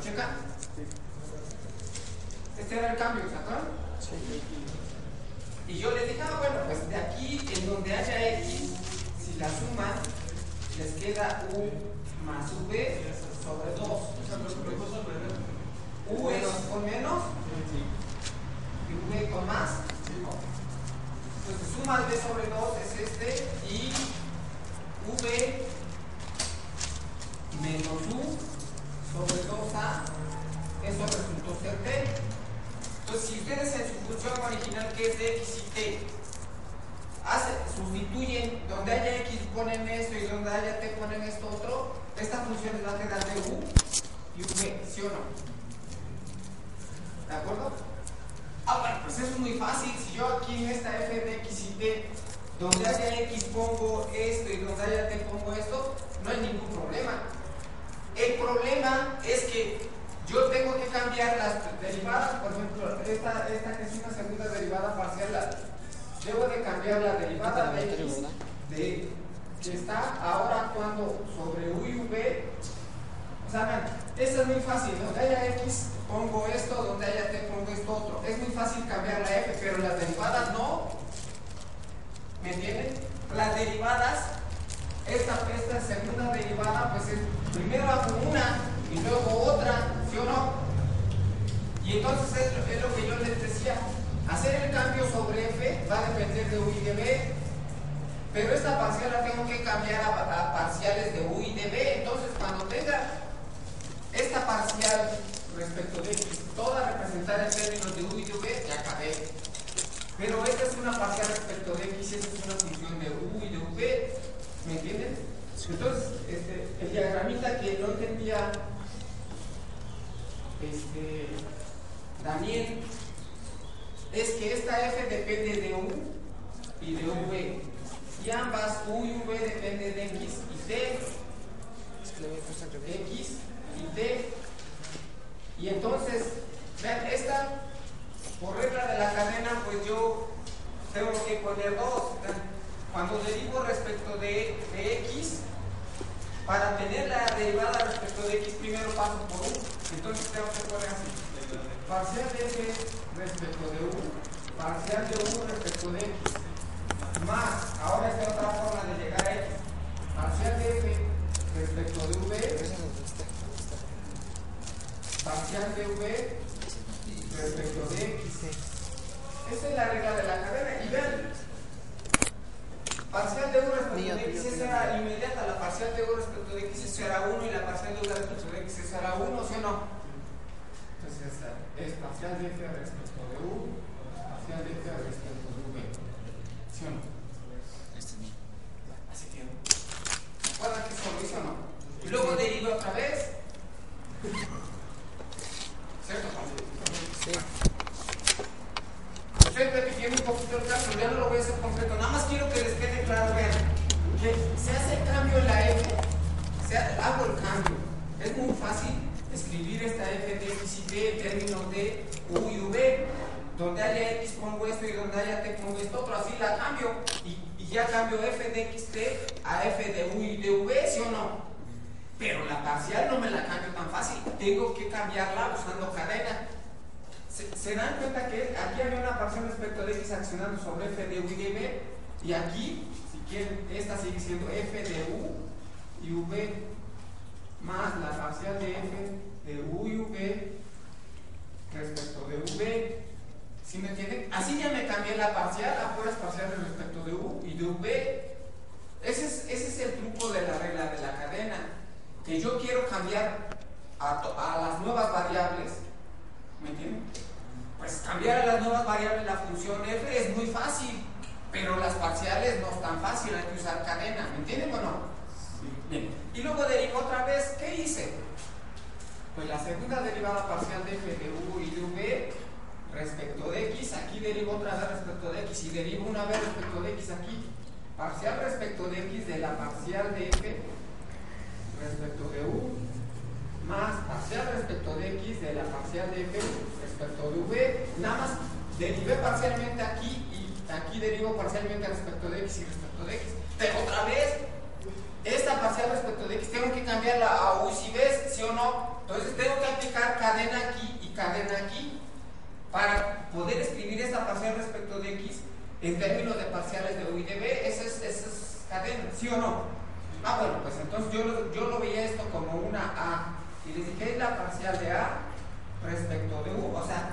¿Lo checan? Este era el cambio, ¿se acuerdan? Y yo les dije, ah, bueno, pues de aquí en donde haya x, si la suman, les queda u más v sobre 2. U es con menos y v con más. Entonces suma v sobre 2 es este y v menos u sobre 2a, eso resultó ser t. Entonces si ustedes en su función original que es de x y t hace- sustituyen donde haya x ponen esto y donde haya t ponen esto otro, esta función les va a quedar de u y v, ¿sí o no? ¿De acuerdo? Ah, bueno, pues eso es muy fácil. Si yo aquí en esta f de x y t, donde haya x pongo esto y donde haya t pongo esto, no hay ningún problema. El problema es que yo tengo que cambiar las derivadas, por ejemplo, esta, esta que es una segunda derivada parcial, la- debo de cambiar la derivada de x de, que está ahora actuando sobre u y v. O sea, esto es muy fácil, donde haya x pongo esto, donde haya t pongo esto otro. Es muy fácil cambiar la f, pero las derivadas no. ¿Me entienden? Las derivadas, esta, segunda derivada, pues es, primero hago una y luego otra, ¿sí o no? Y entonces es, lo- es lo que yo les decía, hacer el cambio sobre f va a depender de u y de b, pero esta parcial la tengo que cambiar a, parciales de u y de b, entonces cuando tenga esta parcial respecto de x, toda representada en términos de u y de v, ya acabé. Pero esta es una parcial respecto de x esta es una función de u y de v. ¿Me entienden? Entonces, este, el diagramita que no entendía este, Daniel es que esta f depende de u y de v. Y ambas u y v dependen de x y t. X y t. Y entonces, vean, esta, por regla de la cadena, pues yo tengo que poner dos. Cuando derivo respecto de, x, para tener la derivada respecto de x, primero paso por u. Entonces tengo que poner así. parcial de f respecto de u, parcial de u respecto de x, más, ahora esta otra forma de llegar a x, parcial de f respecto de v, parcial de v respecto de x. Esa es la regla de la cadena. Y vean, parcial de u respecto de x era inmediata, la parcial de u respecto de x esa era 1 y la parcial de u respecto de x esa era 1, ¿sí o no? Entonces es parcial de f respecto de u, parcial de f respecto de v. ¿Sí o no? Así que, ¿se acuerdan que eso lo hizo o no? Y luego deriva otra vez. ¿Cierto, Juan? Sí. Ustedes ven que tiene un poquito el caso, ya no lo voy a hacer concreto, nada más quiero que les quede claro, vean, que se hace el cambio en la F, se ha- hago el cambio. Es muy fácil escribir esta F de X y T en términos de U y V. Donde haya X pongo esto y donde haya T pongo esto otro, así la cambio. Y, y ya cambio F de XT a F de U y de V, ¿sí o no? Pero la parcial no me la cambio tan fácil, tengo que cambiarla usando cadena. ¿Se, se dan cuenta que aquí había una parcial accionando sobre f de u y de v? Y aquí, si quieren, esta sigue siendo f de u y v más la parcial de f de u y v respecto de v. ¿Sí me entienden? Así ya me cambié la parcial a puras parciales respecto de u y de v. Ese es, ese es el truco de la regla de la cadena. Que yo quiero cambiar a, a las nuevas variables ¿Me entienden? Pues cambiar a las nuevas variables la función f es muy fácil, pero las parciales no es tan fácil, hay que usar cadena, ¿me entienden o no? Bien. Y luego derivo otra vez, ¿qué hice? Pues la segunda derivada parcial de f de u y de v respecto de x, aquí derivo otra vez respecto de x y derivo una vez respecto de x aquí. Parcial respecto de x de la parcial de f respecto de u más parcial respecto de x de la parcial de f respecto de v. Nada más derivé parcialmente aquí y aquí derivo parcialmente respecto de x y respecto de x. Pero otra vez, esta parcial respecto de x tengo que cambiarla a u si ves, sí o no. Entonces tengo que aplicar cadena aquí y cadena aquí para poder escribir esta parcial respecto de x en términos de parciales de u y de v. Esa es, es cadena, ¿sí o no? Ah, bueno, pues entonces yo yo lo veía esto como una A. Y les dije, es la parcial de A respecto de U. O sea,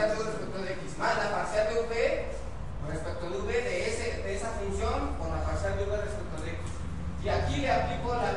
parcial de u respecto de x más la parcial de v respecto de v de, ese, de esa función con la parcial de v respecto de x. Y aquí le aplico la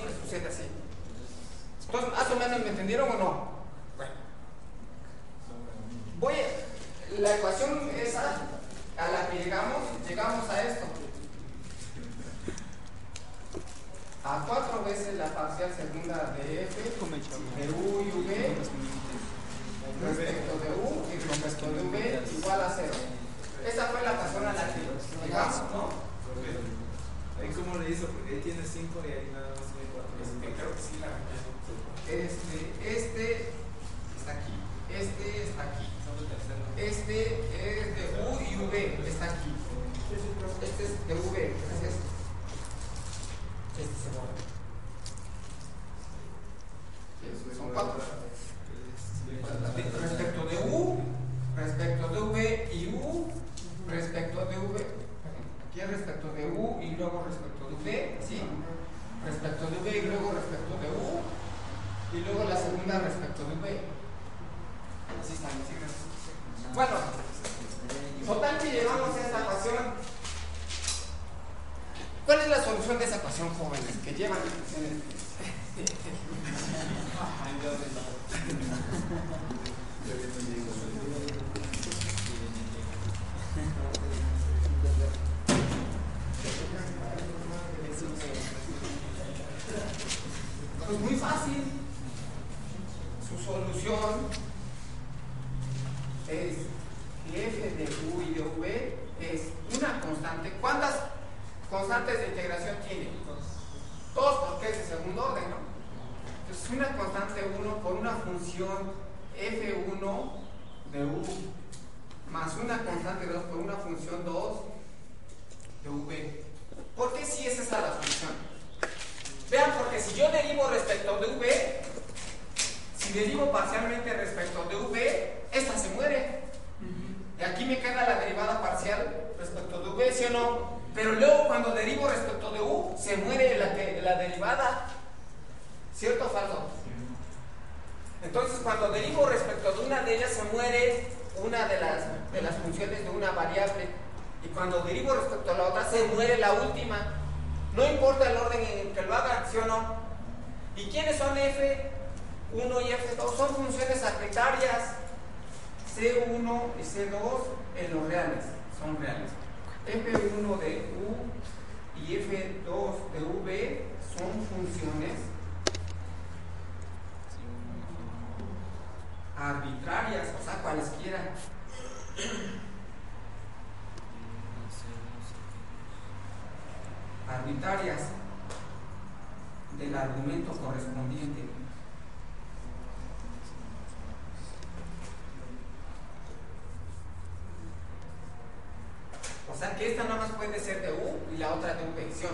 Pues, pues, siempre sucede así. Entonces, más o menos, ¿me entendieron o no? Bueno. Voy a, la ecuación esa a la que llegamos, llegamos a esto. A cuatro veces la parcial segunda de f de u y v respecto de u y respecto de v igual a cero. Esa fue la ecuación a la que llegamos, ¿no? ¿Y cómo le hizo? Porque ahí tiene 5 y ahí nada más. Este, este, Este, está aquí. Este está aquí. Este es de U y V. Está aquí. Este es de V. Este es este. Este se mueve. Son cuatro. ¿sí o no? ¿Y quiénes son F1 y F2? Son funciones arbitrarias. C1 y C2 en los reales, son reales. F1 de U y F2 de V son funciones arbitrarias, o sea, cualesquiera. arbitrarias del argumento correspondiente. O sea que esta nada más puede ser de U y la otra de U ¿sí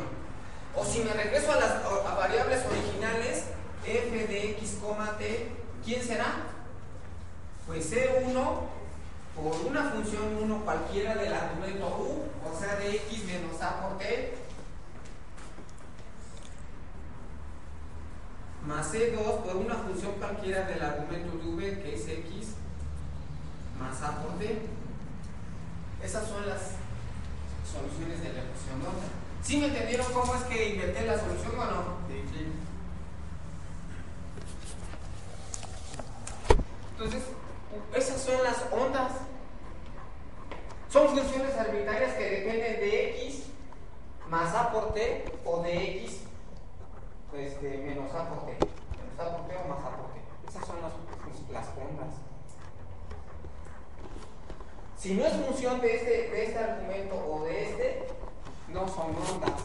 o, si me regreso a las variables originales, f de x, t, ¿quién será? Pues C1 por una función 1 cualquiera del argumento U, o sea de x menos a por t, más C2 por una función cualquiera del argumento de V que es X más A por T. Esas son las soluciones de la ecuación otra. ¿Sí me entendieron cómo es que inventé la solución o no? Sí. Entonces, esas son las ondas. Son funciones arbitrarias que dependen de X más A por T o de X este, menos A por T. Menos A por T o más A por T. Esas son las, las ondas. Si no es función de este, de este argumento o de este, no son ondas.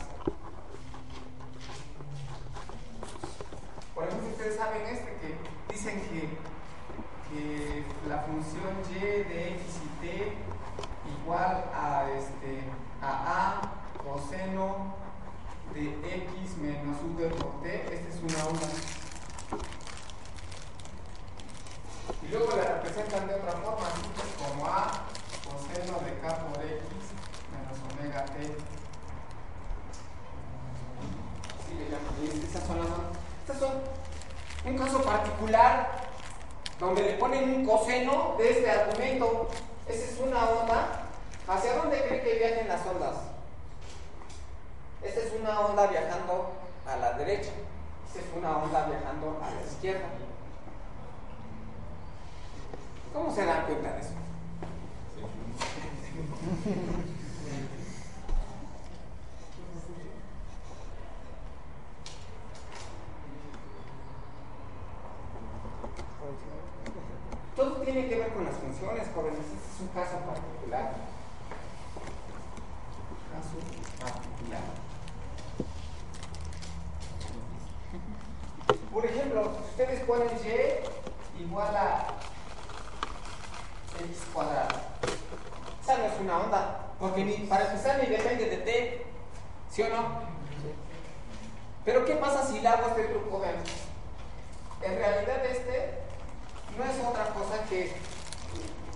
Por ejemplo, ustedes saben este que dicen que, que la función y de x y t igual a, este, a a coseno de x menos v por t, esta es una onda. Y luego la representan de otra forma, como a coseno de k por x menos omega t. Llaman. Estas son las Estas son un caso particular donde le ponen un coseno de este argumento. Esa es una onda. ¿Hacia dónde cree que viajen las ondas? Esta es una onda viajando a la derecha. Esta es una onda viajando a la izquierda. ¿Cómo se dan cuenta de eso? Todo tiene que ver con las funciones, jóvenes. Este es un caso particular. Caso particular. Por ejemplo, si ustedes ponen y igual a x cuadrado, esa no es una onda, porque ni, para empezar ni depende de t, ¿sí o no? Pero ¿qué pasa si le hago este truco? En realidad este no es otra cosa que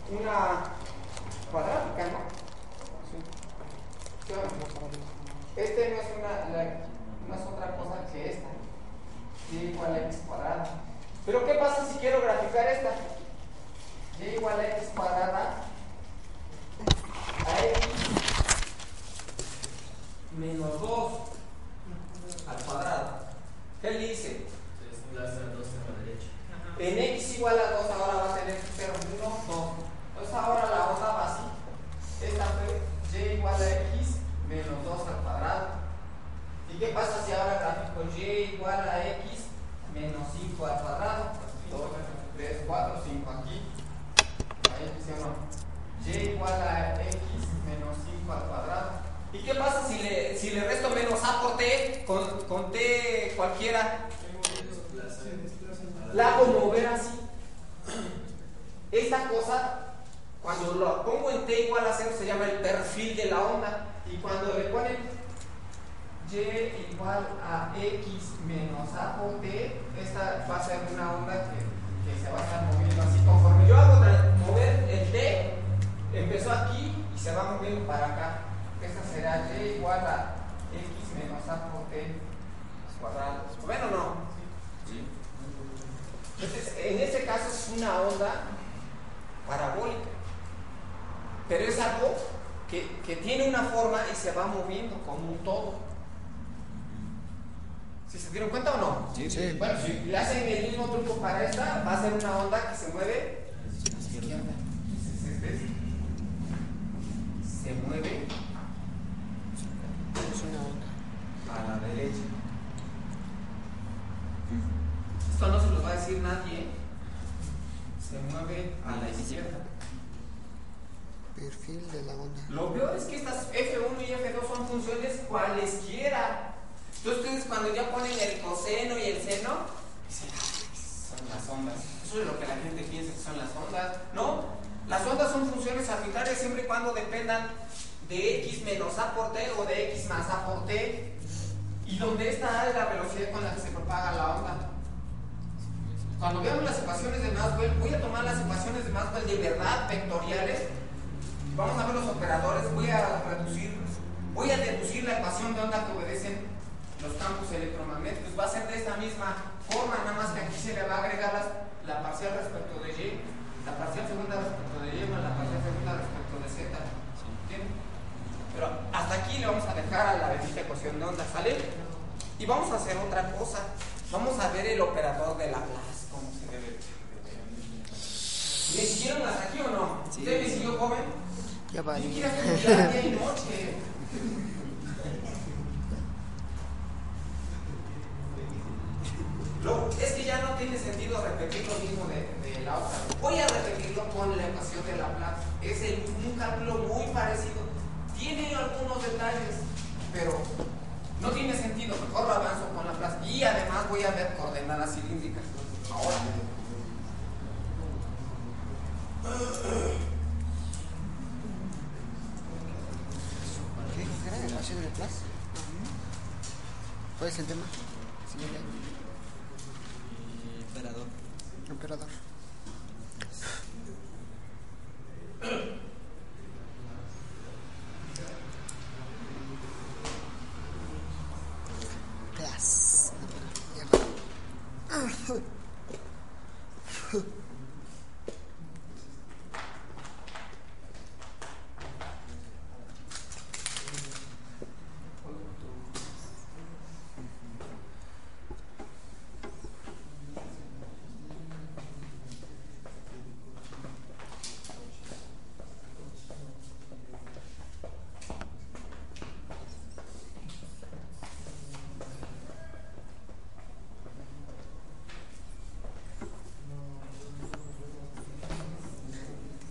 una cuadrática, ¿no? Este no es, una, no es otra cosa que esta y igual a x cuadrada. Pero ¿qué pasa si quiero graficar esta? y igual a x cuadrada a x menos 2 al cuadrado. ¿Qué le hice? En x igual a 2 ahora va a tener 0, 1, 2. Entonces ahora la onda va así. Esta fue y igual a x menos 2 al cuadrado. ¿Y qué pasa si ahora gráfico y igual a x menos 5 al cuadrado, 2, 3, 4, 5 aquí, ahí y igual a x menos 5 al cuadrado. ¿Y qué pasa si le, si le resto menos a por t con, con t cualquiera? La hago mover así. Esta cosa, cuando lo pongo en t igual a 0, se llama el perfil de la onda. Y cuando le ponen y igual a x menos a por t, esta va a ser una onda que, que se va a estar moviendo así. Conforme yo hago mover el t, empezó aquí y se va moviendo para acá. Esta será y igual a x menos a por t cuadrado. ¿Bueno o no? Sí. Entonces, en este caso es una onda parabólica. Pero es algo que, que tiene una forma y se va moviendo como un todo. ¿Sí se dieron cuenta o no? Sí, sí. Bueno, si le hacen el mismo truco para esta, va a ser una onda que se mueve a la izquierda. Se mueve a la derecha. Esto no se lo va a decir nadie. Se se mueve a la izquierda. Perfil de la onda. Lo peor es que estas F1 y F2 son funciones cualesquiera. Entonces ustedes cuando ya ponen el coseno y el seno, dicen, "Ay, son las ondas. Eso es lo que la gente piensa que son las ondas. No, las ondas son funciones arbitrarias siempre y cuando dependan de x menos a por t o de x más a por t. Y donde esta a es la velocidad con la que se propaga la onda. Cuando veamos las ecuaciones de Maxwell, voy a tomar las ecuaciones de Maxwell de verdad vectoriales Vamos a ver los operadores, voy a reducir, voy a deducir la ecuación de onda que obedecen los campos electromagnéticos. Va a ser de esta misma forma, nada más que aquí se le va a agregar las- la parcial respecto de Y, la parcial segunda respecto de Y más la parcial segunda respecto de Z. ¿Entienden? Pero hasta aquí le vamos a dejar a la bendita ecuación de onda, ¿sale? Y vamos a hacer otra cosa. Vamos a ver el operador de Laplace, cómo se debe. ¿Me siguieron hasta aquí o no? ¿Usted me siguió, joven? Ya va. Yo quiero y noche. Es que ya no tiene sentido repetir lo mismo de, la otra. Voy a repetirlo con la ecuación de Laplace. Es un cálculo muy parecido. Tiene algunos detalles, pero no tiene sentido. Mejor lo avanzo con Laplace. Y además voy a ver coordenadas cilíndricas. Ahora. ¿Qué? ¿Era la ecuación de Laplace? ¿Cuál es el tema? Emperador. Class. Ya va.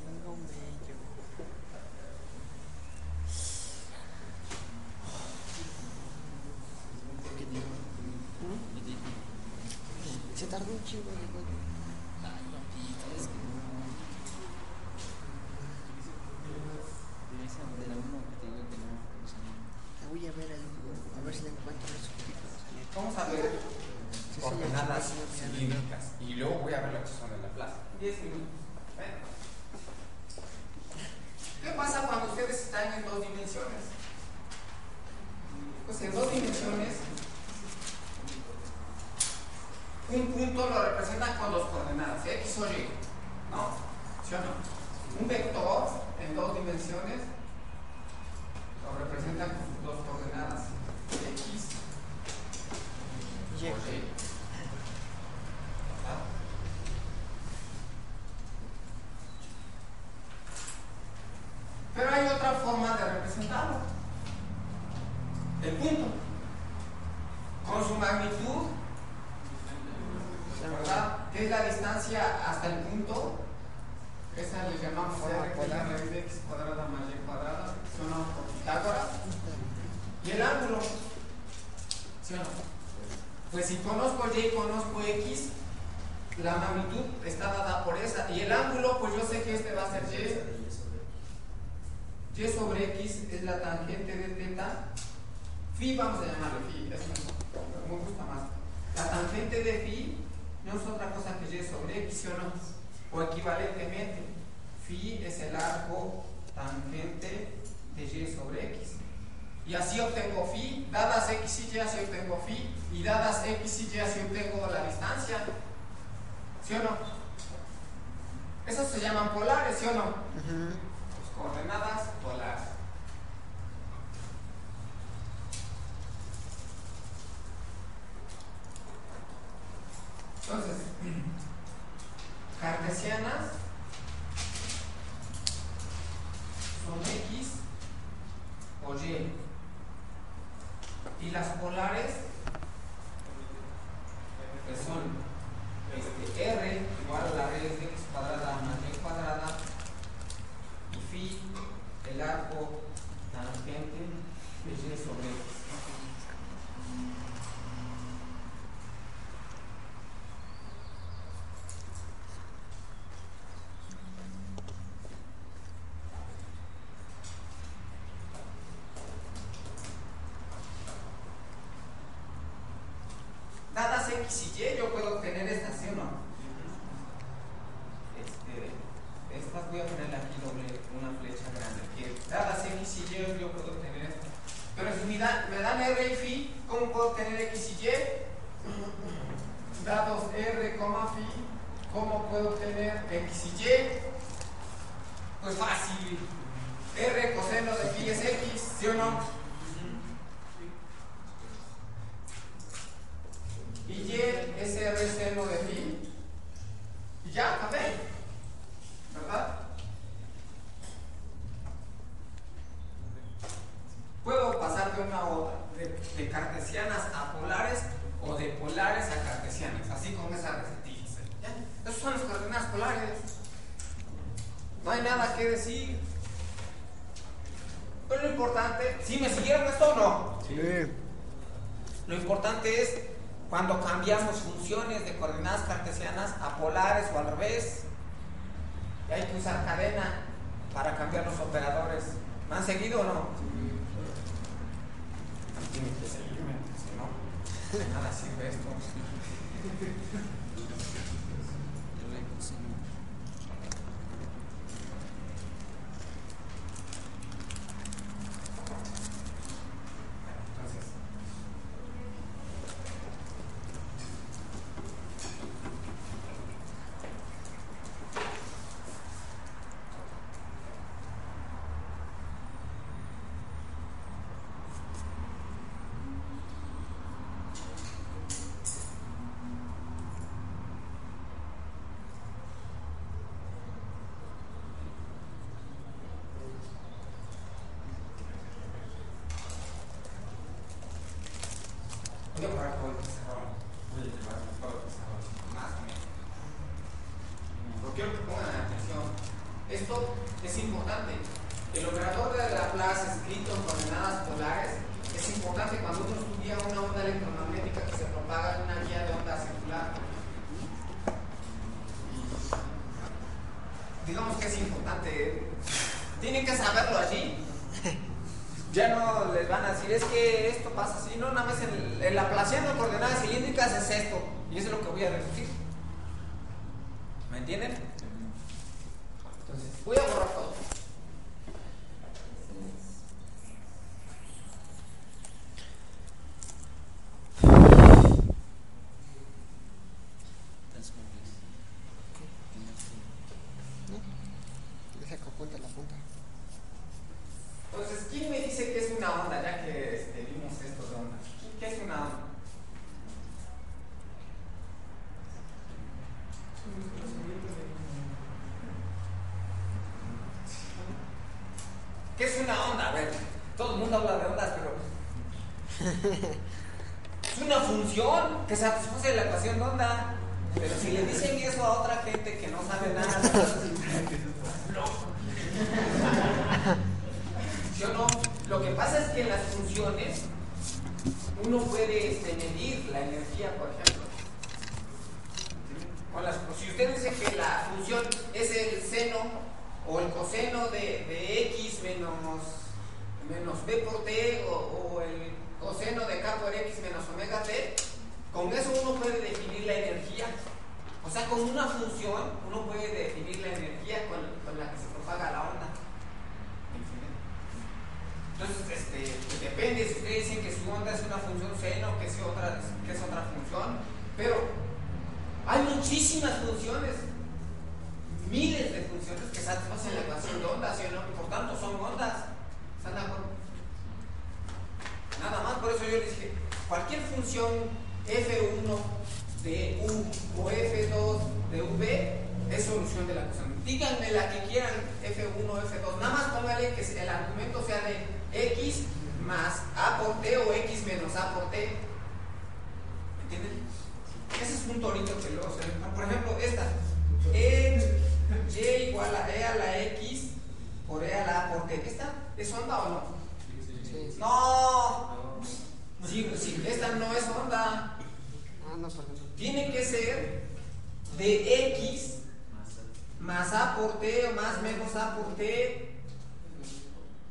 Tengo mello. ¿Qué dijo? ¿Qué dijo? Se tardó un chingo de juego. Ay, papito, es que. Debes de la uno que te digo que no. no sé. La voy a ver ahí. A ver si le encuentro los subtítulos. Vamos a ver Sí, sí, coordenadas sí, sí, sí, sí. cilíndricas y luego voy a ver la ecuación de Laplace. 10 minutos. Bueno. ¿Qué pasa cuando ustedes están en dos dimensiones? Pues en dos dimensiones, un punto lo representan con dos coordenadas, x o y. ¿No? ¿Sí o no? Un vector en dos dimensiones lo representan con sus dos coordenadas, x Y. o y. ¿Verdad? Pero hay otra forma X y Y yo puedo obtener estas, ¿sí o no? Este, estas voy a ponerle aquí doble, una flecha grande. Que dadas X y Y yo puedo obtener estas. Pero si me, da, me dan R y phi, ¿cómo puedo obtener X y Y? Dados R, phi, ¿cómo puedo obtener X y Y? Pues fácil. R coseno de phi es X, ¿sí o no? your PowerPoint. eso yo les dije, cualquier función f1 de u o f2 de v es solución de la cosa díganme la que quieran F1, F2, nada más póngale que el argumento sea de X más A por T o X menos A por T. ¿Me entienden? Ese es un torito que luego se Por ejemplo, esta. E, y igual a E a la X por E a la A por T. ¿Esta es onda o no? No, Sí, sí, esta no es onda. Ah, no, perdón. Tiene que ser de X más A por T o más menos A por T.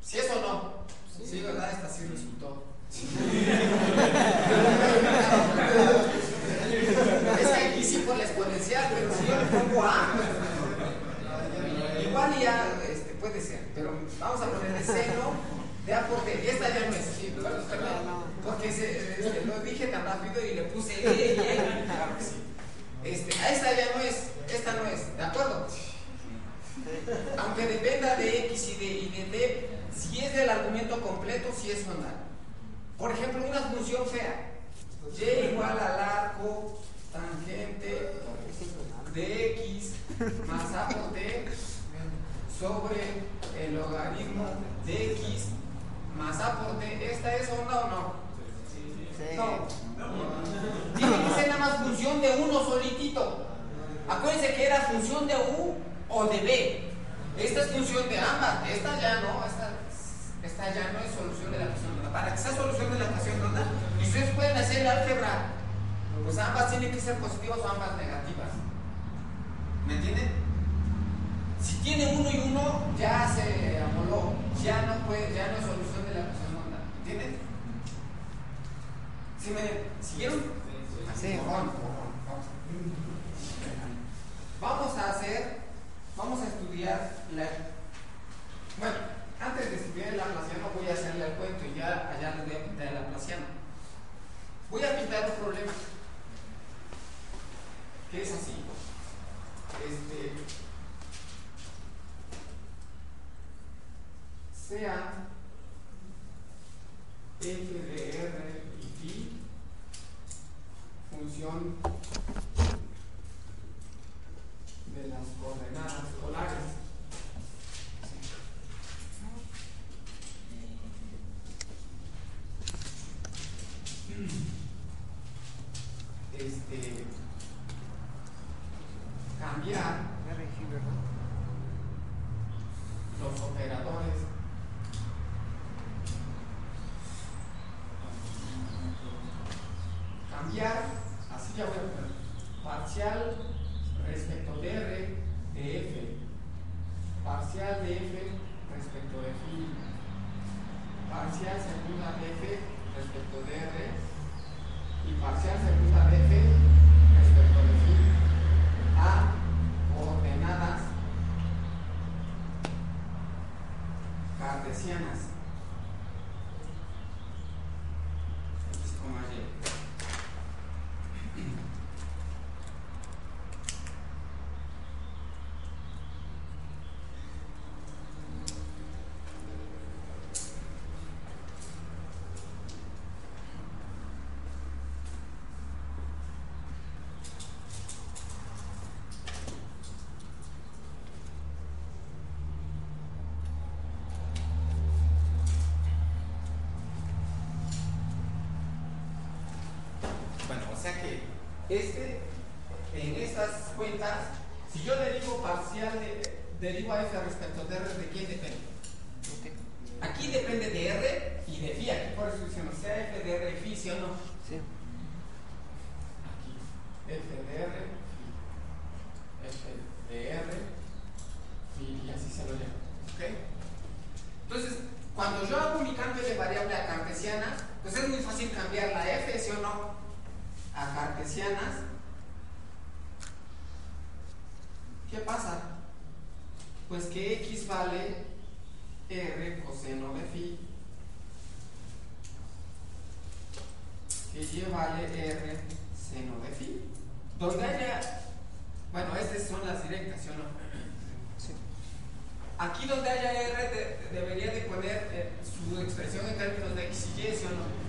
¿Sí es o no? Sí, ¿verdad? Esta sí resultó. es que aquí sí por la exponencial, pero si yo le pongo A, igual ya este, puede ser, pero vamos a ponerle seno de A por T. Y esta ya no es. Este, lo dije tan rápido y le puse E y E. Claro. Este, a esta ya no es, esta no es, ¿de acuerdo? Aunque dependa de X y de, y de T, si es del argumento completo, si es onda. Por ejemplo, una función fea. Y igual al arco tangente de X más A por T sobre el logaritmo de X más A por T. ¿Esta es onda o no? Sí. No. Tiene que ser nada más función de uno solitito. Acuérdense que era función de U o de B. Esta es función de ambas. Esta ya no. Esta, esta ya no es solución de la ecuación ronda. Para que sea solución de la ecuación ronda, y ustedes pueden hacer el álgebra. Pues ambas tienen que ser positivas o ambas negativas. ¿Me entienden? Si tiene uno y uno, ya se amoló. Ya no puede, ya no es solución de la ecuación ronda. ¿Entienden? ¿Sí me siguieron? Sí. Vamos, a hacer, vamos a estudiar la. Bueno, antes de estudiar el Laplaciano voy a hacerle el cuento y ya allá les voy a pintar el Laplaciano. Voy a pintar un problema que es así. Este. Sea f de r de las coordenadas polares. Este cambiar R y G, ¿verdad? los operadores cambiar, así ya voy a poner, parcial respecto de R de F, parcial de F respecto de phi, parcial segunda de F respecto de R y parcial segunda de F respecto de phi a coordenadas cartesianas. X, Y. Bueno, o sea que este, en estas cuentas, si yo derivo parcial, de, derivo a f respecto de r, ¿de quién depende? Aquí depende de r y de phi, aquí por eso dicen, sea f de r phi, ¿sí o no? Sí. Aquí, f de r, phi, f de r, phi, y así se lo llamo. ¿Ok? Entonces, cuando yo hago mi cambio de variable a cartesiana, pues es muy fácil cambiar la f, ¿sí o no? A cartesianas. ¿Qué pasa? Pues que x vale r coseno de phi, que y vale r seno de phi. Donde haya, bueno, estas son las directas, ¿sí o no? Sí. Aquí donde haya R de- debería de poner eh, su expresión en términos de X y Y, ¿sí o no?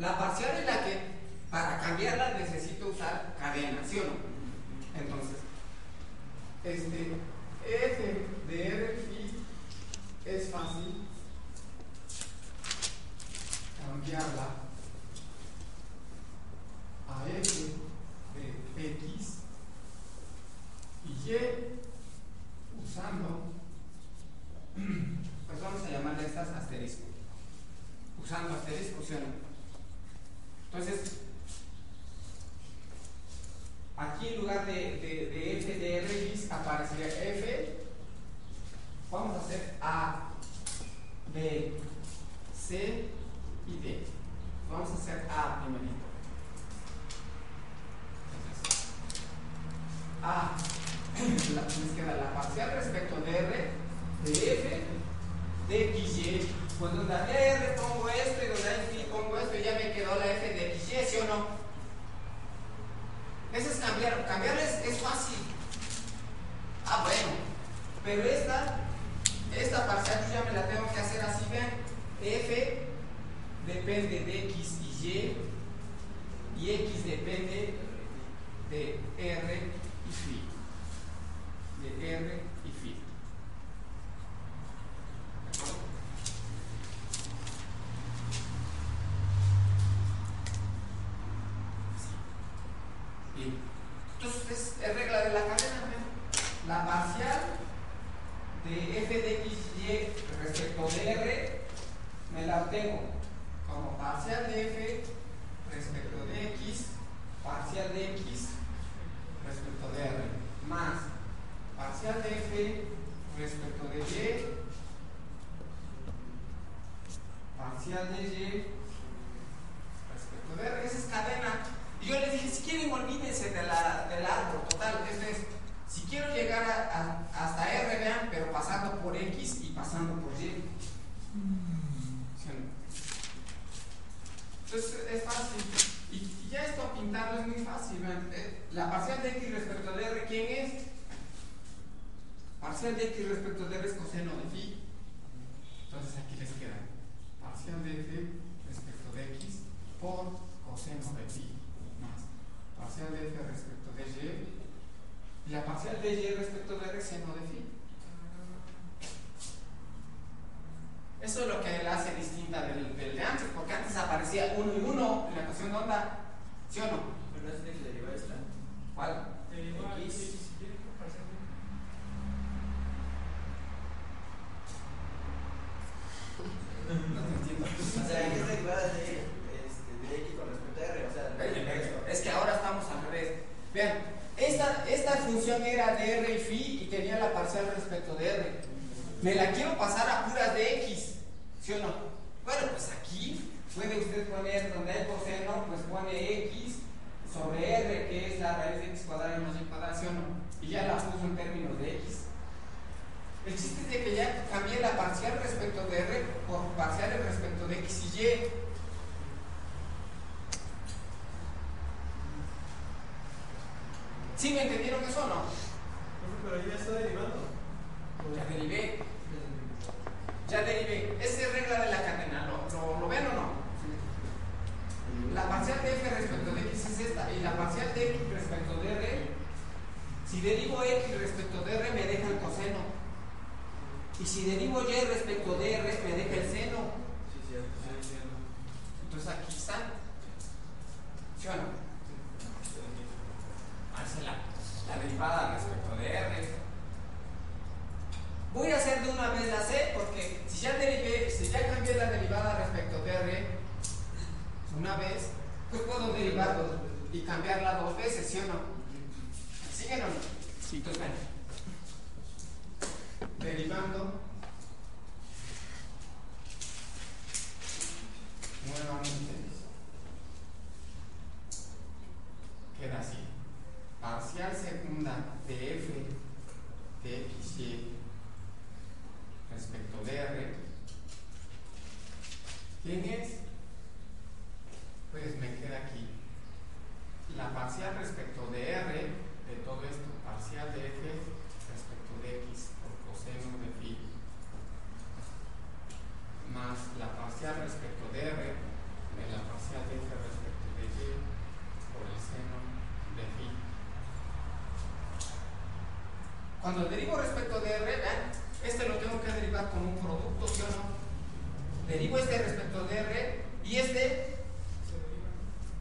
La parcial es la que Jamie? respecto de r me deja el coseno. Y si derivo y respecto de r me deja el seno. Entonces aquí está. ¿Sí o no? Hace la, derivada respecto de r. Voy a hacer de una vez la c porque si ya derivé, si ya cambié la derivada respecto de r una vez, pues puedo derivarlo y cambiarla dos veces, ¿sí o no? ¿Siguen o no? Entonces, ven. Derivando nuevamente queda así. Parcial segunda de f de xy respecto de r. ¿Quién es? Pues me queda aquí. La parcial respecto de r de todo esto, parcial de f respecto de x por coseno de phi más la parcial respecto de r de la parcial de f respecto de y por el seno de phi. Cuando derivo respecto de r, vean, este lo tengo que derivar como un producto, ¿sí o no? Derivo este respecto de r y este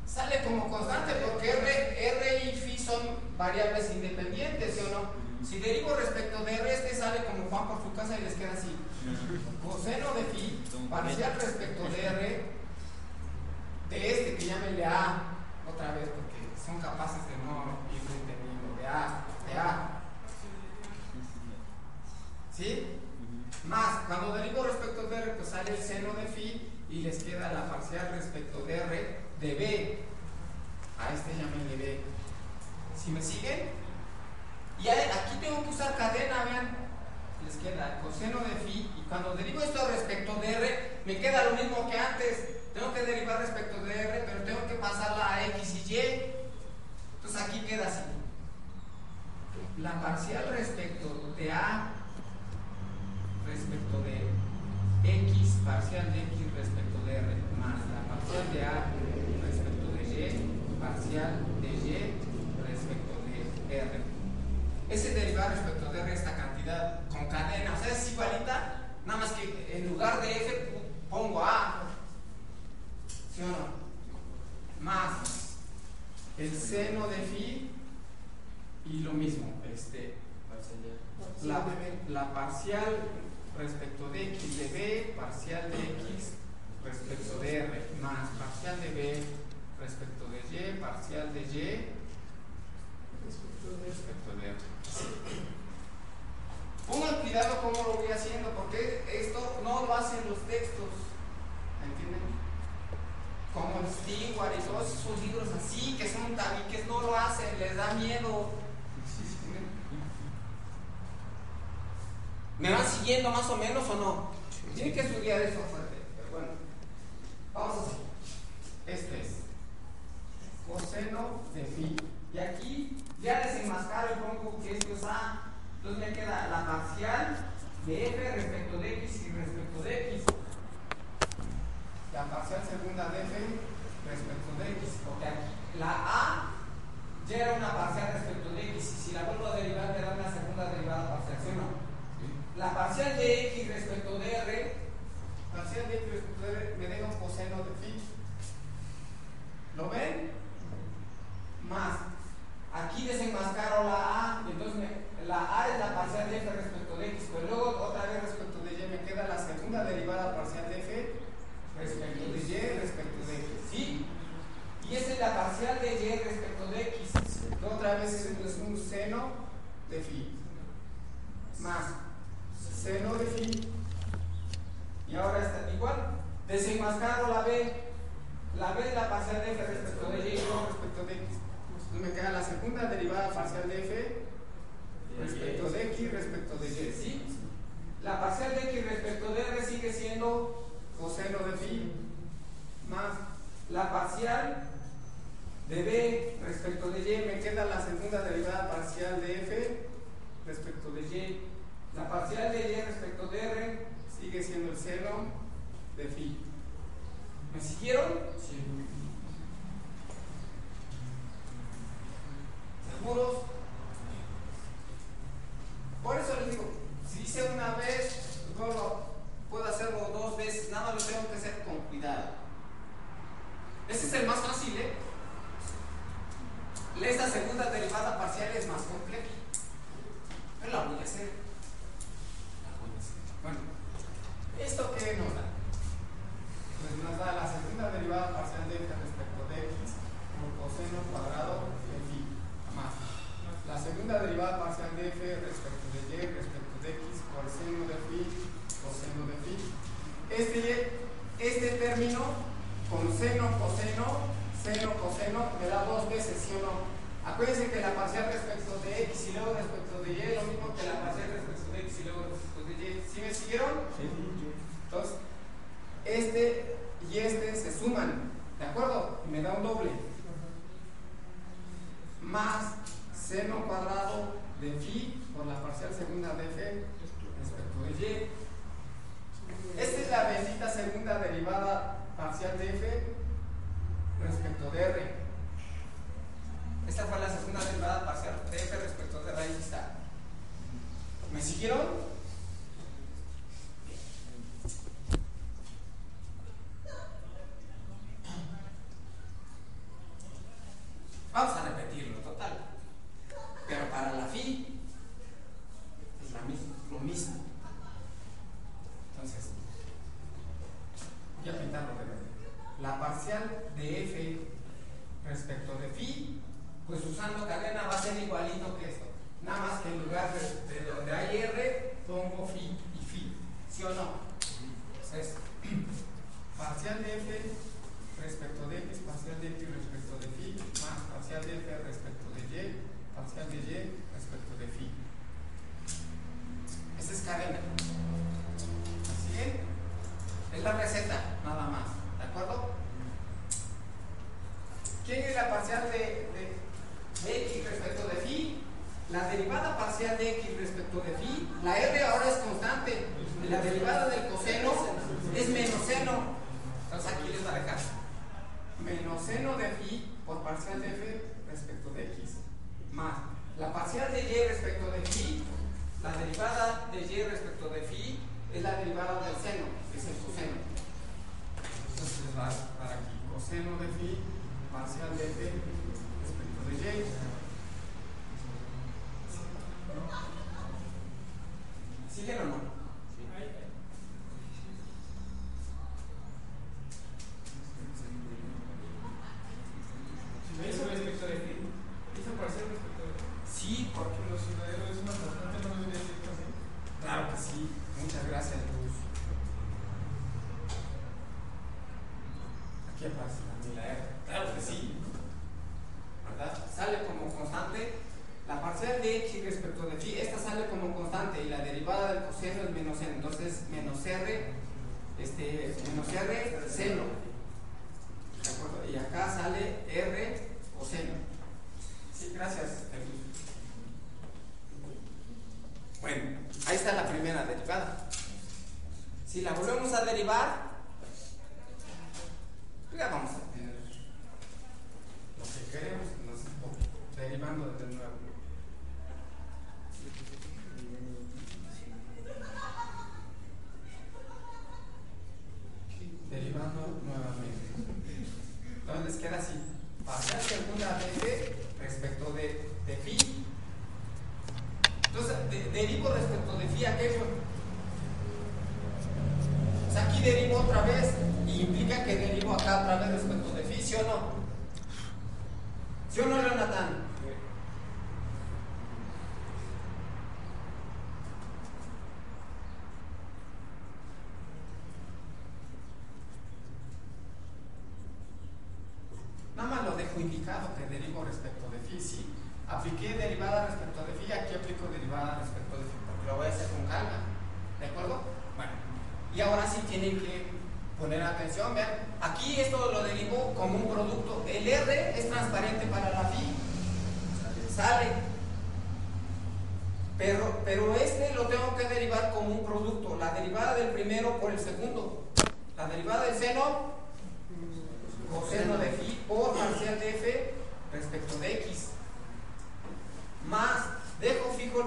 sale como constante porque r, r y phi son variables independientes, ¿sí o no? Si derivo respecto de r, este sale como Juan por su casa y les queda así. Coseno de phi, parcial respecto de r, de este que llámenle a, otra vez porque son capaces de no ir entendiendo, de a, de a. ¿Sí? Más, cuando derivo respecto de r, pues sale el seno de phi y les queda la parcial respecto de r de b. A este llámenle b. ¿Sí me siguen? Y aquí tengo que usar cadena, vean. Les queda coseno de phi y cuando derivo esto respecto de r, me queda lo mismo que antes. Tengo que derivar respecto de r, pero tengo que pasarla a x y y. Entonces aquí queda así. La parcial respecto de a respecto de x, parcial de x respecto de r, más la parcial de a respecto de y, parcial de y respecto de r. Ese derivar respecto de r, esta cantidad con cadena, o sea, es igualita, nada más que en lugar de f pongo a, ¿sí o no? Más el seno de phi y lo mismo, este, la, la parcial respecto de x de b, parcial de x respecto de r, más parcial de b respecto de y, parcial de y. Pongan cuidado cómo lo voy haciendo, porque esto no lo hacen los textos, ¿entienden? Como el Stewart y todos esos libros así, que son tabiques, no lo hacen, les da miedo. ¿Me van siguiendo más o menos o no? Tienen que estudiar eso fuerte, pero bueno. Vamos a hacer. Este es coseno de phi. Y aquí ya desenmascaro y pongo que esto es A. Entonces me queda la parcial de f respecto de x y respecto de x. La parcial segunda de f respecto de x. Porque aquí la A ya era una parcial respecto de x. Y si la vuelvo a derivar, me da una segunda derivada parcial, ¿sí o no? La parcial de x respecto de r, parcial de x respecto de r, me deja un coseno de phi. ¿Lo ven? Más. Aquí desenmascaro la a, entonces la a es la parcial de f respecto de x, pero luego otra vez respecto de y me queda la segunda derivada parcial de f respecto de y respecto de x. ¿Sí? Y esa es la parcial de y respecto de x. Otra vez es un seno de phi. Más seno de phi y ahora está igual desenmascaro la b la b es la parcial de f respecto de y respecto de x entonces me queda la segunda derivada parcial de f respecto de x respecto de y ¿sí? la parcial de x respecto de r sigue siendo coseno de phi más la parcial de b respecto de y me queda la segunda derivada parcial de f respecto de y la parcial de y respecto de r sigue siendo el seno de phi. ¿Me siguieron? Sí. puros indicado que derivo respecto de phi, sí. Apliqué derivada respecto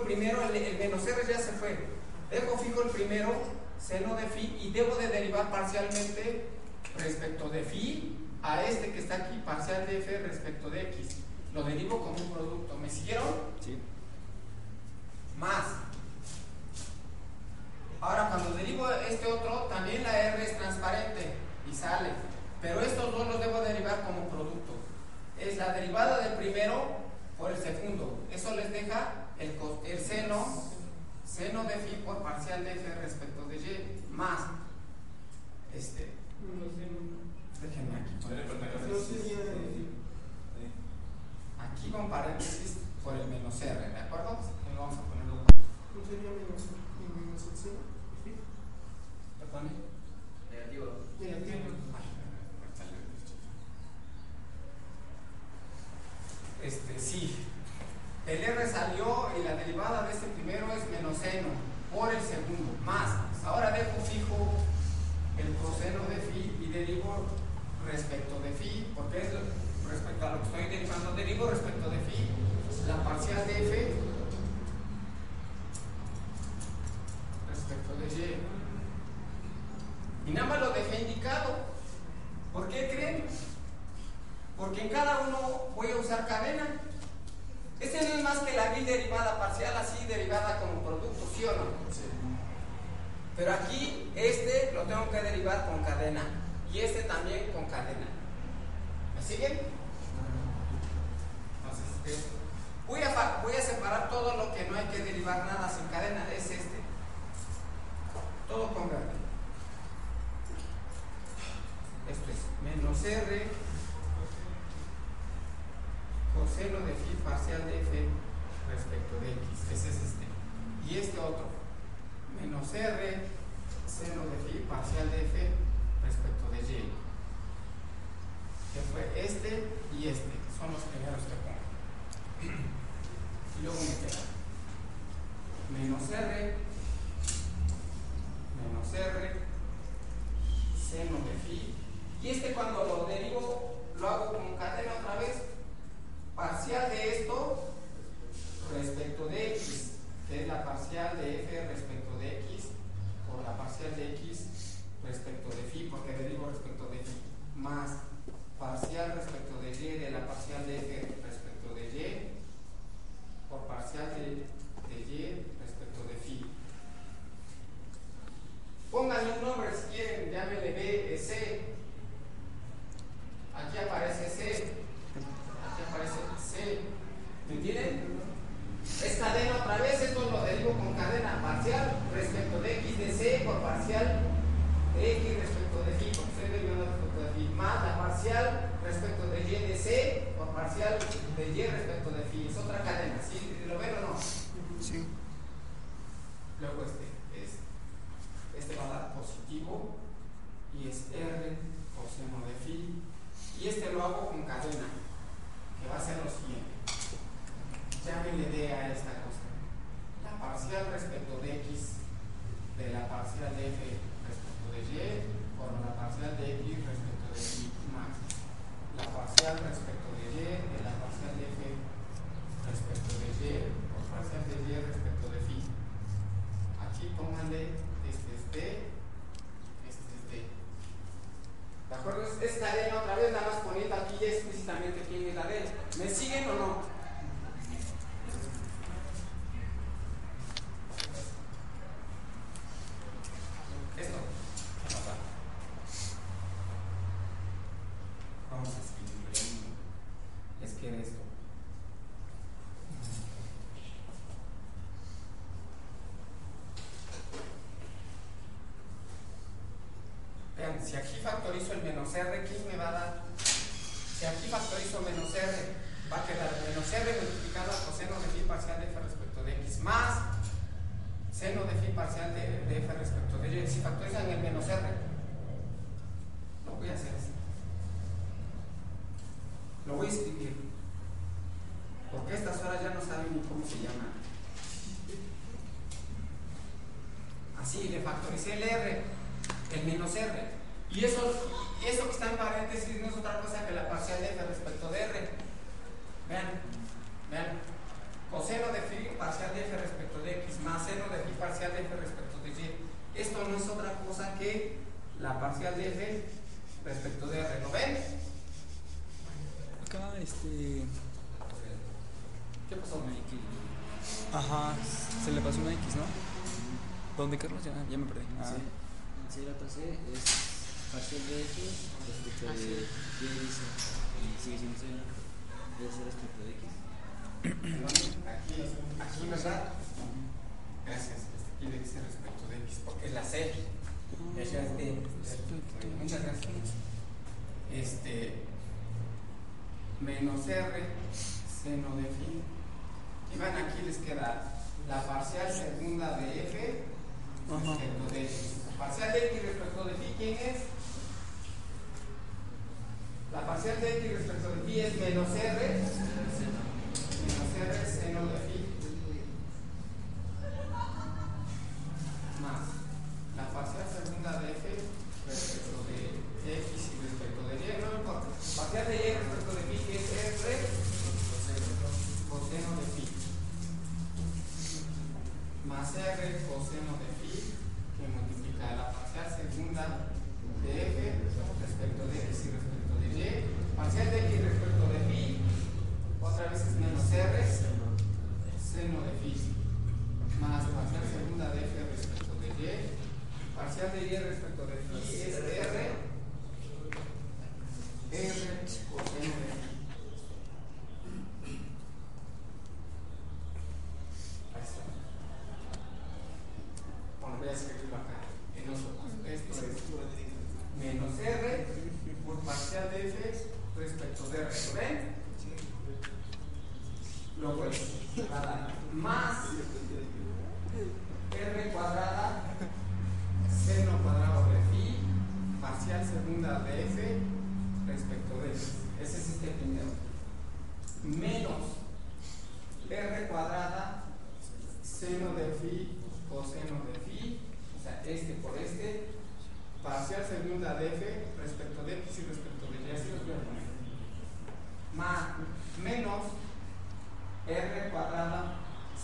primero, el, menos R ya se fue. Dejo fijo el primero, seno de phi, y debo de derivar parcialmente respecto de phi a este que está aquí, parcial de f respecto de x. Lo derivo como un producto. ¿Me siguieron? Sí. Más. Ahora, cuando derivo este otro, también la R es transparente y sale. Pero estos dos los debo derivar como producto. Es la derivada del primero por el segundo. Eso les deja seno de phi por parcial de f respecto de y más este. Déjenme aquí. Aquí con paréntesis por el menos r, ¿de acuerdo? Ahí Vamos a ponerlo. Perdone. Este, sí. El R salió y la derivada de este primero es menos seno por el segundo, más. Ahora dejo fijo el coseno de phi y derivo respecto de phi, porque es respecto a lo que estoy derivando, derivo respecto de phi la parcial de f respecto de y. Y nada más lo dejé indicado. ¿Por qué creen? Porque en cada uno voy a usar cadena. Este no es más que la derivada parcial, así derivada como producto, ¿sí o no? Pero aquí este lo tengo que derivar con cadena y este también con cadena. ¿Me siguen? Entonces, eh, voy, a, voy a separar todo lo que no hay que derivar nada sin cadena, es este. Todo con verde. Esto es menos R coseno de phi parcial de f respecto de x. Ese es este. Y este otro. Menos r seno de phi parcial de f respecto de y. Que fue este y este. Son los primeros que pongo. Y luego me queda menos r menos r seno de phi. Y este cuando lo derivo lo hago con cadena otra vez parcial de esto respecto de x, que es la parcial de f respecto de x, por la parcial de x respecto de phi, porque derivo respecto de phi, más parcial respecto de y de la parcial de f respecto de y, por parcial de, de y respecto de phi. Pónganle un nombre si quieren, llámenle B, C. Aquí aparece C. Aquí aparece C. ¿Me entienden? Es cadena otra vez, esto lo derivo con cadena parcial respecto de x de C por parcial de x respecto de phi, porque estoy derivando respecto de phi, más la parcial respecto de y de C por parcial de y respecto de phi. Es otra cadena, ¿sí? ¿Lo ven o no? Sí. Luego este es, este va a dar positivo y es R coseno de phi. Y este lo hago con cadena, que va a ser lo siguiente. Llámenle D a esta cosa. La parcial respecto de X de la parcial de F respecto de Y por la parcial de X respecto de Y más la parcial respecto de Y de la parcial de F respecto de Y por parcial de Y respecto de phi. Aquí pónganle este es D, este es D. ¿De acuerdo? Es, es cadena otra vez, nada más poniendo aquí ya explícitamente quién es la D. ¿Me siguen o no? Esto. Vamos a escribir. Es que era esto. Vean, si aquí factorizo el menos R, ¿quién me va a dar? Si aquí factorizo menos R, va a quedar menos R multiplicado al coseno de phi parcial de f respecto de x más seno de phi parcial de, de f respecto de y. Si factorizan el menos R, parcial de f respecto de r. ¿Lo ven? Acá, este... ¿Qué pasó, X Ajá, se le pasó una X, ¿no? ¿Dónde, Carlos? Ya, ya me perdí. Ah. Sí. sí, la pasé. Es parcial ah, de x respecto de y dice. Y sigue siendo cero. Debe ser respecto de x. Aquí, aquí, ¿verdad? Gracias. Este, aquí dice respecto de x, porque es la c. Muchas gracias. Este, menos R, seno de phi. Y van aquí les queda la parcial segunda de F respecto pues, de X. La parcial de X respecto de phi, ¿quién es? La parcial de X respecto de phi es menos R, menos R seno de phi.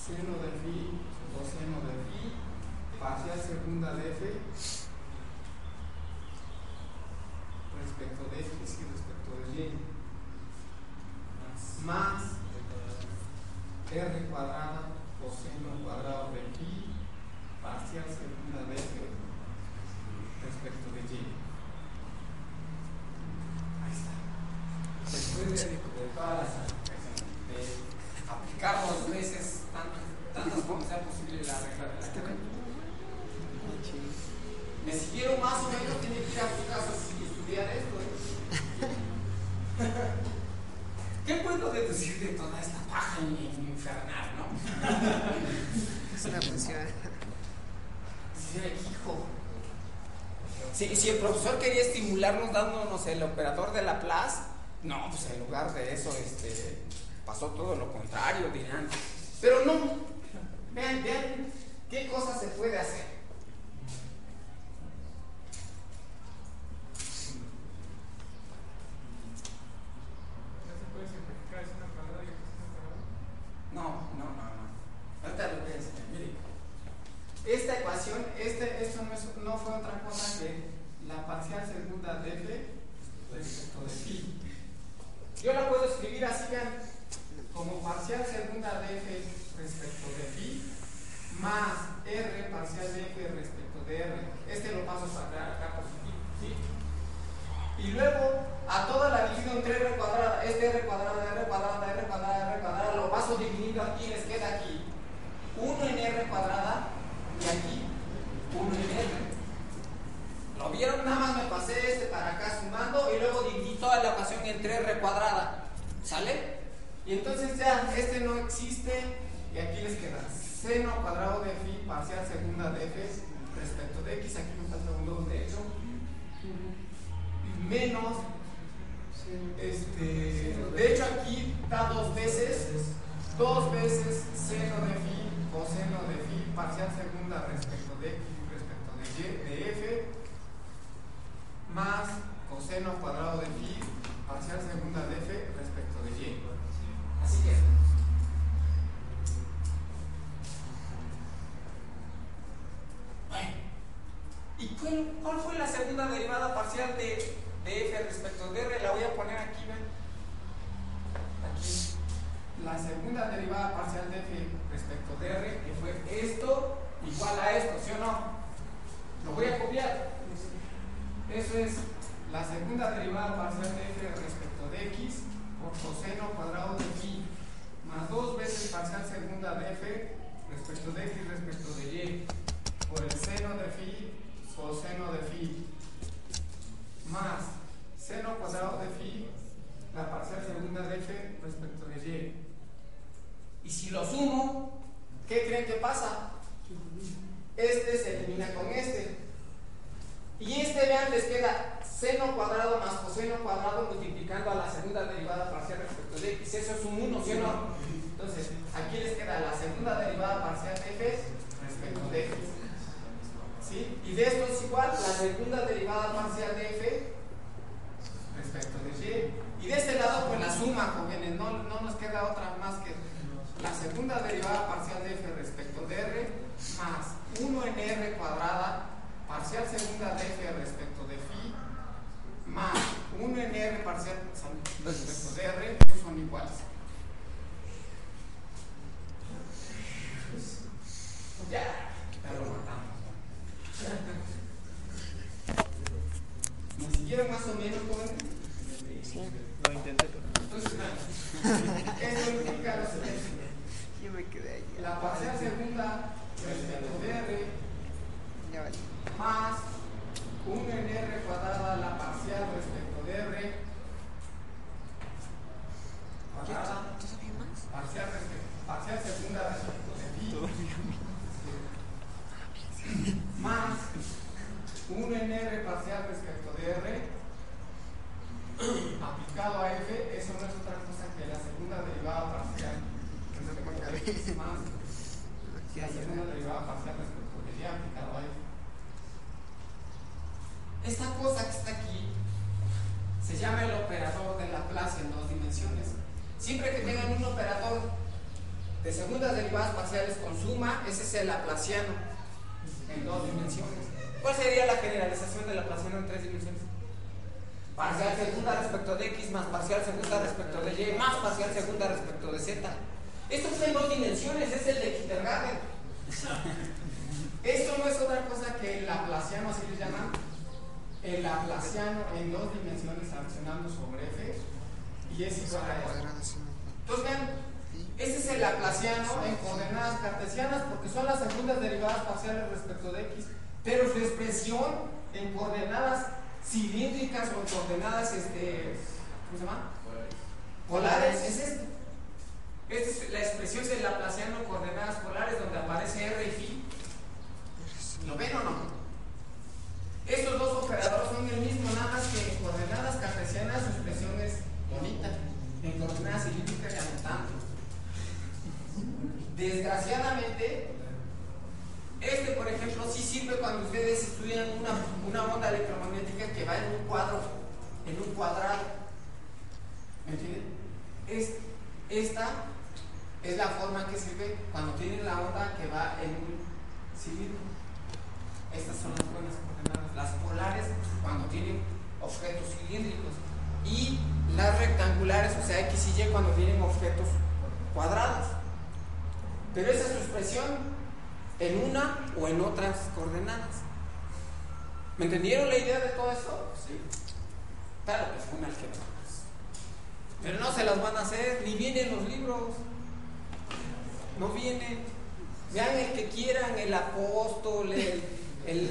seno de phi, coseno de phi, parcial segunda de f no sé, lo, parcial de llama el operador de Laplace en dos dimensiones. Siempre que tengan un operador de segundas derivadas parciales con suma, ese es el laplaciano en dos dimensiones. ¿Cuál sería la generalización del laplaciano en tres dimensiones? Parcial segunda respecto de x más parcial segunda respecto de y más parcial segunda respecto de z. Esto está en dos dimensiones, es el de kindergarten. Esto no es otra cosa que el laplaciano, así le llaman, el laplaciano en dos dimensiones accionando sobre f y es igual a sí. Entonces vean, este es el laplaciano en coordenadas cartesianas porque son las segundas derivadas parciales respecto de x, pero su expresión en coordenadas cilíndricas o en coordenadas, este, ¿cómo se llama? Polares, es esto. Es la expresión del laplaciano en coordenadas polares donde aparece r y phi. ¿Lo ven o no? Estos dos operadores son el mismo, nada más que en coordenadas cartesianas su expresión es bonita, en coordenadas cilíndricas ya no tanto. Desgraciadamente, este por ejemplo sí sirve cuando ustedes estudian una, una onda electromagnética que va en un cuadro, en un cuadrado. ¿Me entienden? Es, esta es la forma que sirve cuando tienen la onda que va en un cilindro. Estas son las buenas. Las polares cuando tienen objetos cilíndricos. Y las rectangulares, o sea, X y Y cuando tienen objetos cuadrados. Pero esa es su expresión en una o en otras coordenadas. ¿Me entendieron la idea de todo esto? Sí. Claro que fue un álgebra. Pero no se las van a hacer, ni vienen los libros. No vienen. Vean el que quieran, el apóstol, el, el, el,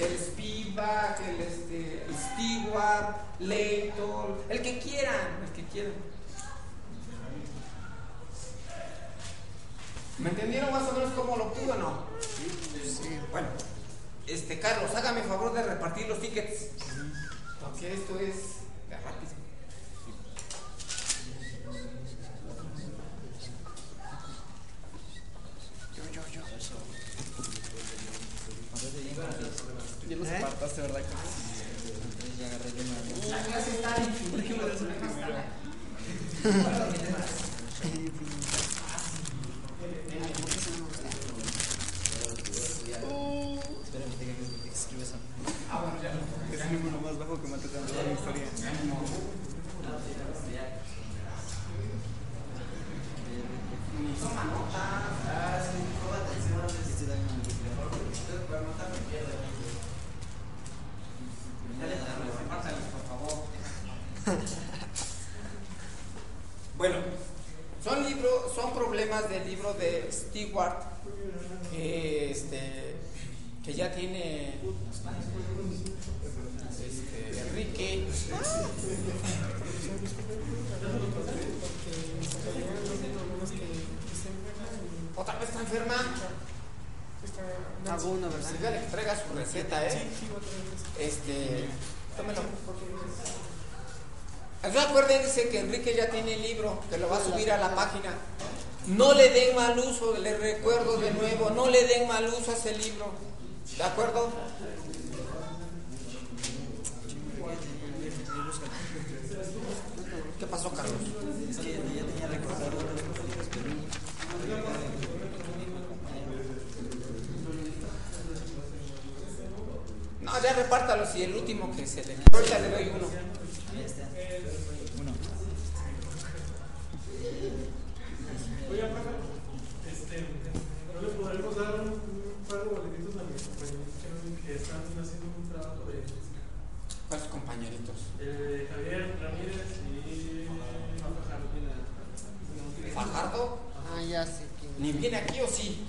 el Spivak, el, este, el Stewart, el que quieran, el que quieran. ¿Me entendieron más o menos cómo lo pudo o no? Sí. Bueno, este Carlos, hágame favor de repartir los tickets. Porque esto es de. Yo, yo, yo. Ya los apartaste, ¿verdad? Ya agarré yo una. receta, ¿eh? Sí, sí, Este. Tómelo. Acuérdense que Enrique ya tiene el libro, que lo va a subir a la página. No le den mal uso, les recuerdo de nuevo, no le den mal uso a ese libro. ¿De acuerdo? ¿Qué pasó, Carlos? repártalos y el último que se le ahorita le doy uno. Uno. Oye, profe, este, ¿no le podremos dar un, par de boletitos a mis compañeros que están haciendo un trabajo de... ¿Cuáles compañeritos? Eh, Javier Ramírez y Fajardo. ¿Fajardo? Ah, ya sé. ¿Ni viene aquí o sí?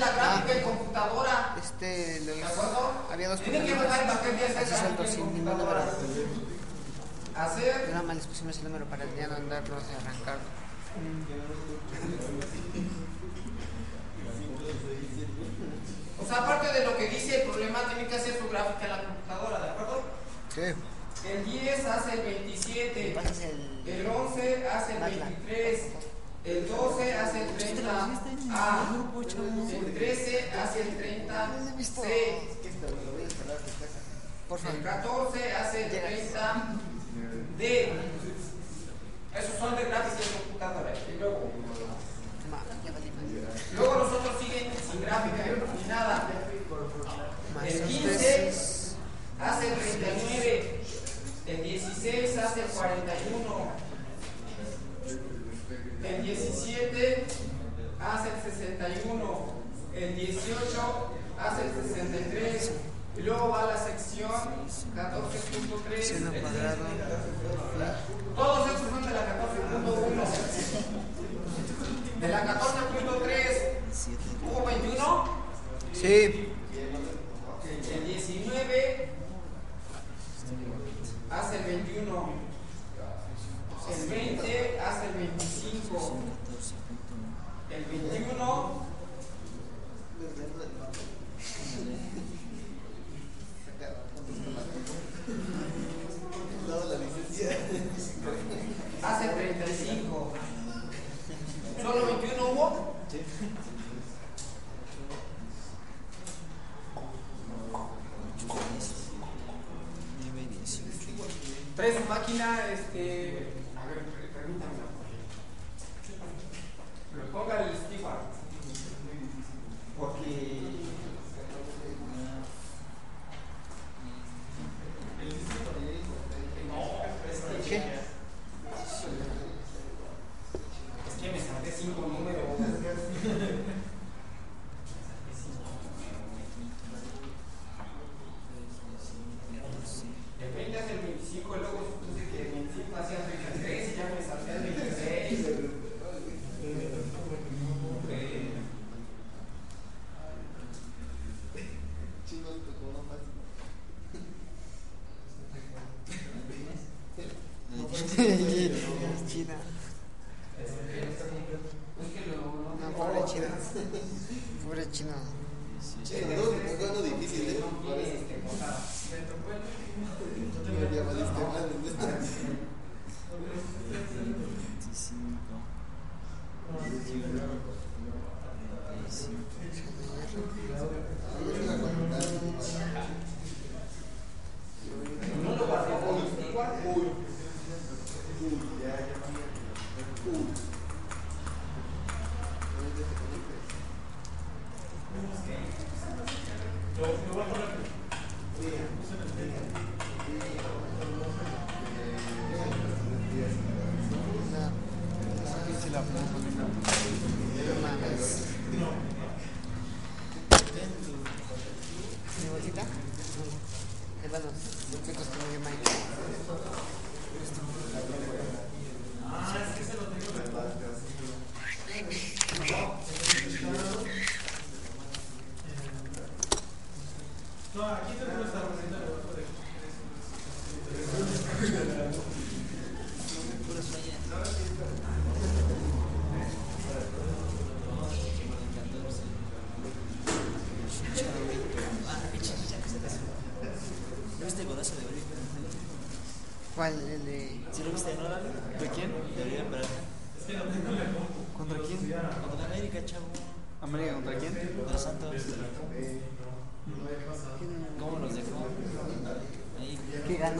la gráfica ah, y computadora. Este, los, ¿De acuerdo? Había dos Tienen que mandar el papel de ese salto sin ningún número. Hacer. Nada más les pusimos el número para el día no andarnos y arrancarlo. O sea, aparte de lo que dice el problema, tiene que hacer su gráfica en la computadora, ¿de acuerdo? Sí. El 10 hace el 27, el, el 11 hace el 23. El 12 hace el 30 A. El 13 hace el 30 C. El 14 hace el 30 D. Esos son de gratis de computadora. Y luego. Luego los otros siguen sin gráfica ni nada. El 15 hace el 39. El 16 hace el 41. El 17 hace el 61. El 18 hace el 63. Y luego va la sección 14.3. Seno cuadrado. Todos estos son de la 14.1. De la 14.3 hubo 21. Sí. El 19 hace el 21. El 20 hace el 25. El 21 hace el 35. ¿Solo 21 hubo? Trae su máquina, este. A ver, permítame. Pero ponga el Stewart. Porque. ¿Qué? Es que me salté cinco números.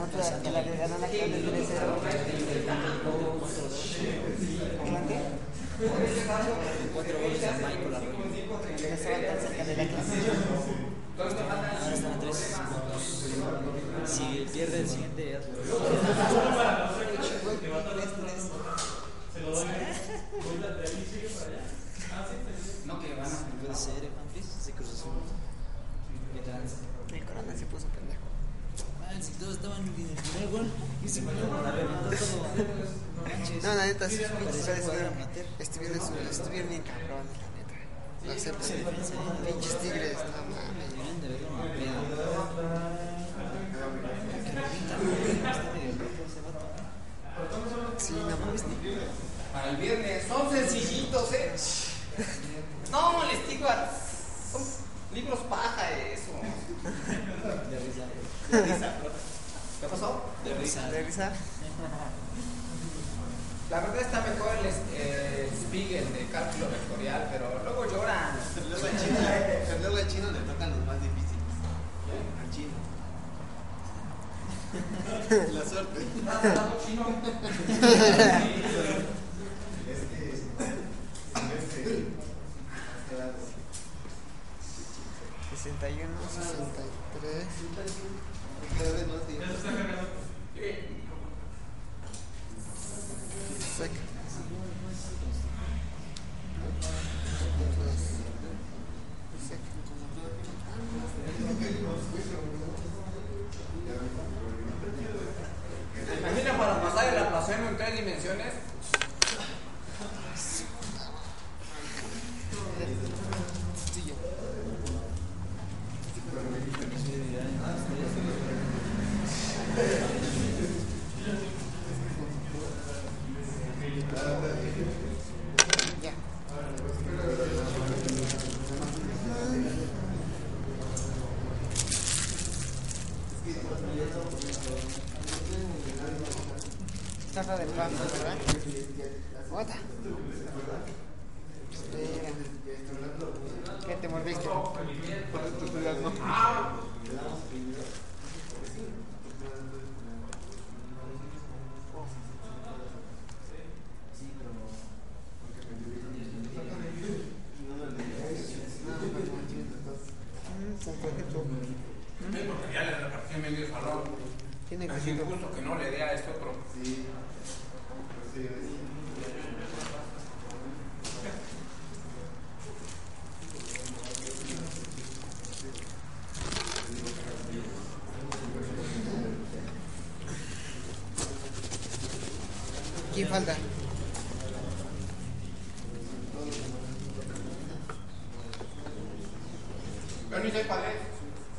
Que ganó otra, que la que ganó la clave del 3-0. ¿Atlante? Cuatro goles de Michael Arroyo. Que no estaban tan cerca de la clase. Ahora están a tres. Si pierde el siguiente, ya. No, que van a. Puede ser, Juan Luis, se cruzó su. ¿Qué tranza? El corona se puso pendejo. Ah, si todos estaban en el primer gol y se fue la reventó todo. Manches. No, la neta, sí, estuvieron, estuvieron, bien cabrones, la neta. Lo acepto. Pinches tigres, no mames. Sí, no mames. Para el viernes. Son sencillitos, ¿eh? No, les son libros paja eso. De risa. ¿Qué pasó? De risa. ¿De risa? La verdad está mejor el eh, Spiegel de cálculo vectorial, pero luego lloran. Pero luego al chino, pero luego al chino le tocan los más difíciles. Al chino. La suerte. Y tres. Cada vez más tiempo. Sec. Sec. ¿Se imagina para pasar el aplazamiento en tres dimensiones? Ya. Taza de pan, ¿verdad? Otra. Espera. ¿Qué te mordiste? Mm, con cojito. Porque ya le repartí en medio salón. Tiene Es cojito. injusto que no le dé a este otro. ¿Quién falta? Yo ni sé cuál es.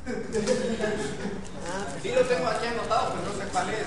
Sí lo tengo aquí anotado, pero no sé cuál es.